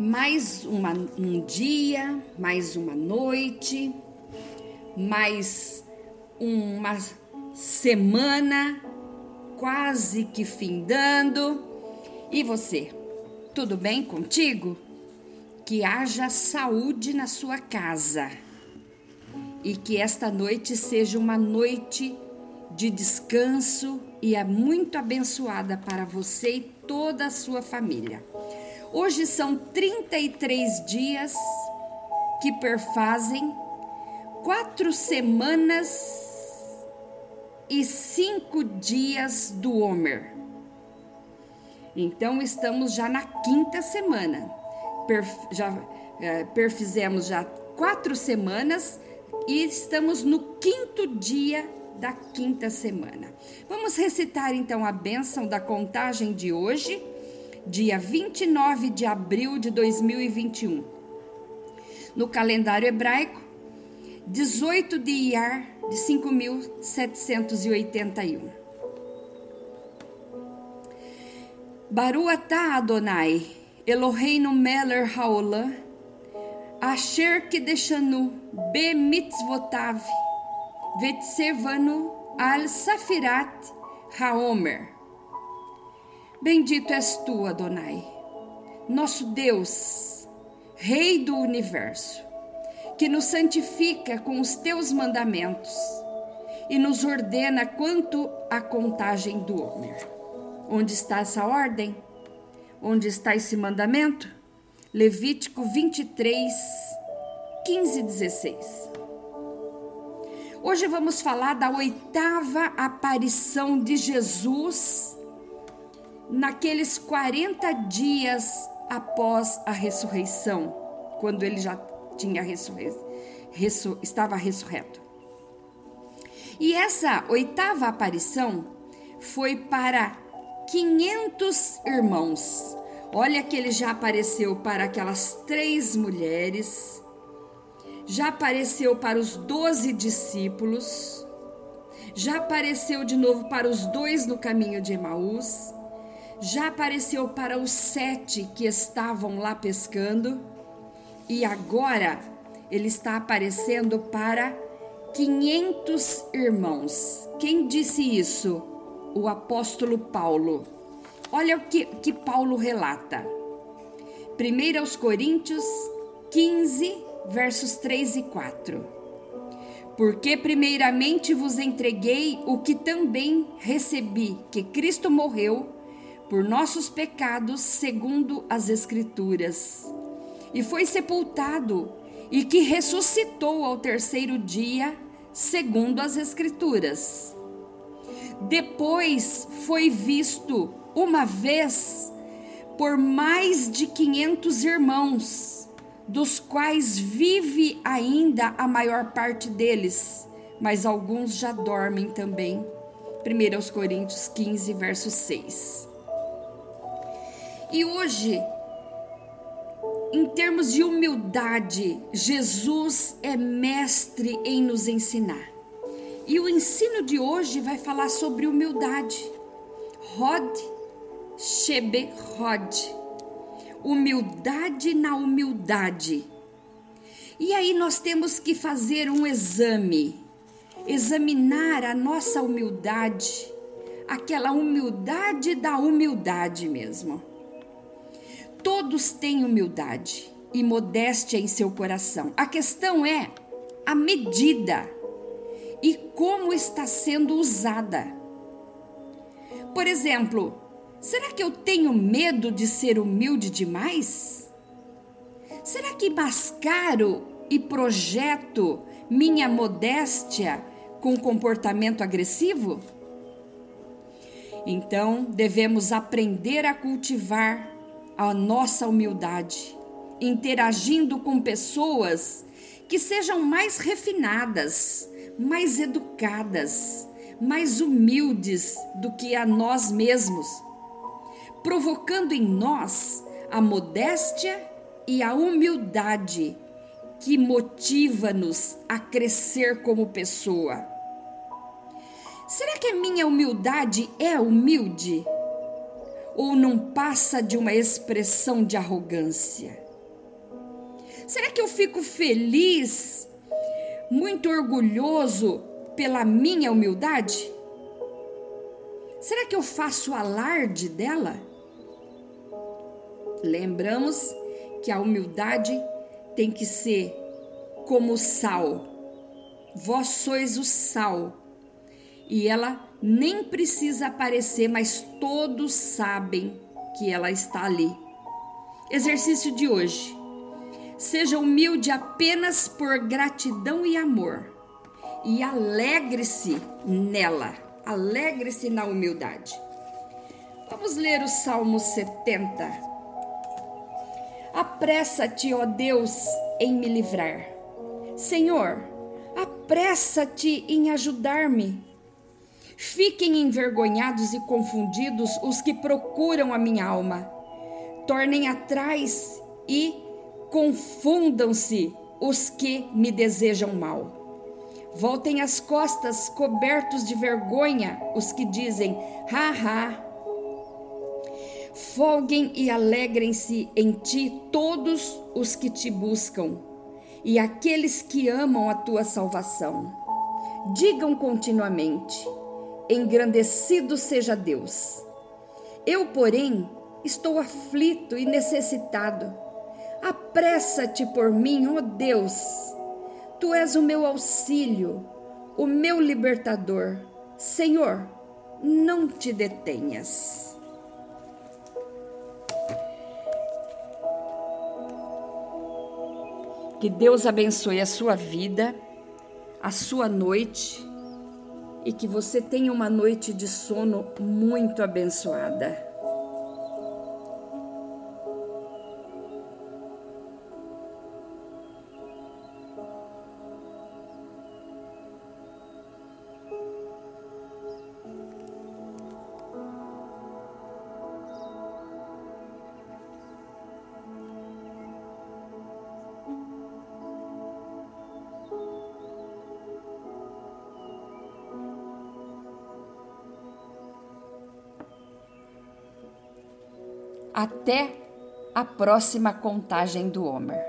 mais uma, um dia, mais uma noite, mais uma semana quase que findando. E você, tudo bem contigo? Que haja saúde na sua casa e que esta noite seja uma noite de descanso e é muito abençoada para você e toda a sua família. Hoje são 33 dias que perfazem quatro semanas e cinco dias do Homer. Então estamos já na quinta semana. Per, já é, perfizemos já quatro semanas e estamos no quinto dia da quinta semana. Vamos recitar então a bênção da contagem de hoje dia 29 de abril de 2021. No calendário hebraico, 18 de Iyar de 5781. Baru atah Adonai, Eloheinu meler haolam, asher kedeshanu be mitzvotav, vetsevanu al safirat haomer. Bendito és tu, Adonai, nosso Deus, Rei do universo, que nos santifica com os teus mandamentos e nos ordena quanto à contagem do homem. Onde está essa ordem? Onde está esse mandamento? Levítico 23, 15 e 16. Hoje vamos falar da oitava aparição de Jesus naqueles 40 dias após a ressurreição, quando ele já tinha ressurre... Ressu... estava ressurreto. E essa oitava aparição foi para 500 irmãos. Olha que ele já apareceu para aquelas três mulheres, já apareceu para os doze discípulos, já apareceu de novo para os dois no caminho de Emaús já apareceu para os sete que estavam lá pescando e agora ele está aparecendo para 500 irmãos. Quem disse isso? O apóstolo Paulo. Olha o que, que Paulo relata. 1 aos Coríntios 15, versos 3 e 4. Porque primeiramente vos entreguei o que também recebi, que Cristo morreu por nossos pecados, segundo as Escrituras, e foi sepultado, e que ressuscitou ao terceiro dia, segundo as Escrituras. Depois foi visto uma vez por mais de quinhentos irmãos, dos quais vive ainda a maior parte deles, mas alguns já dormem também. 1 Coríntios 15, verso 6. E hoje, em termos de humildade, Jesus é mestre em nos ensinar. E o ensino de hoje vai falar sobre humildade. Rod Shebe Rod. Humildade na humildade. E aí nós temos que fazer um exame, examinar a nossa humildade, aquela humildade da humildade mesmo. Todos têm humildade e modéstia em seu coração. A questão é a medida e como está sendo usada. Por exemplo, será que eu tenho medo de ser humilde demais? Será que mascaro e projeto minha modéstia com comportamento agressivo? Então, devemos aprender a cultivar a nossa humildade, interagindo com pessoas que sejam mais refinadas, mais educadas, mais humildes do que a nós mesmos, provocando em nós a modéstia e a humildade que motiva-nos a crescer como pessoa. Será que a minha humildade é humilde? Ou não passa de uma expressão de arrogância? Será que eu fico feliz, muito orgulhoso pela minha humildade? Será que eu faço alarde dela? Lembramos que a humildade tem que ser como o sal. Vós sois o sal. E ela nem precisa aparecer, mas todos sabem que ela está ali. Exercício de hoje. Seja humilde apenas por gratidão e amor. E alegre-se nela. Alegre-se na humildade. Vamos ler o Salmo 70. Apressa-te, ó Deus, em me livrar. Senhor, apressa-te em ajudar-me. Fiquem envergonhados e confundidos os que procuram a minha alma. Tornem atrás e confundam-se os que me desejam mal. Voltem as costas cobertos de vergonha os que dizem: ha ha Folguem e alegrem-se em ti todos os que te buscam e aqueles que amam a tua salvação. Digam continuamente: Engrandecido seja Deus. Eu, porém, estou aflito e necessitado. Apressa-te por mim, ó Deus. Tu és o meu auxílio, o meu libertador. Senhor, não te detenhas. Que Deus abençoe a sua vida, a sua noite e que você tenha uma noite de sono muito abençoada. Até a próxima contagem do Homer.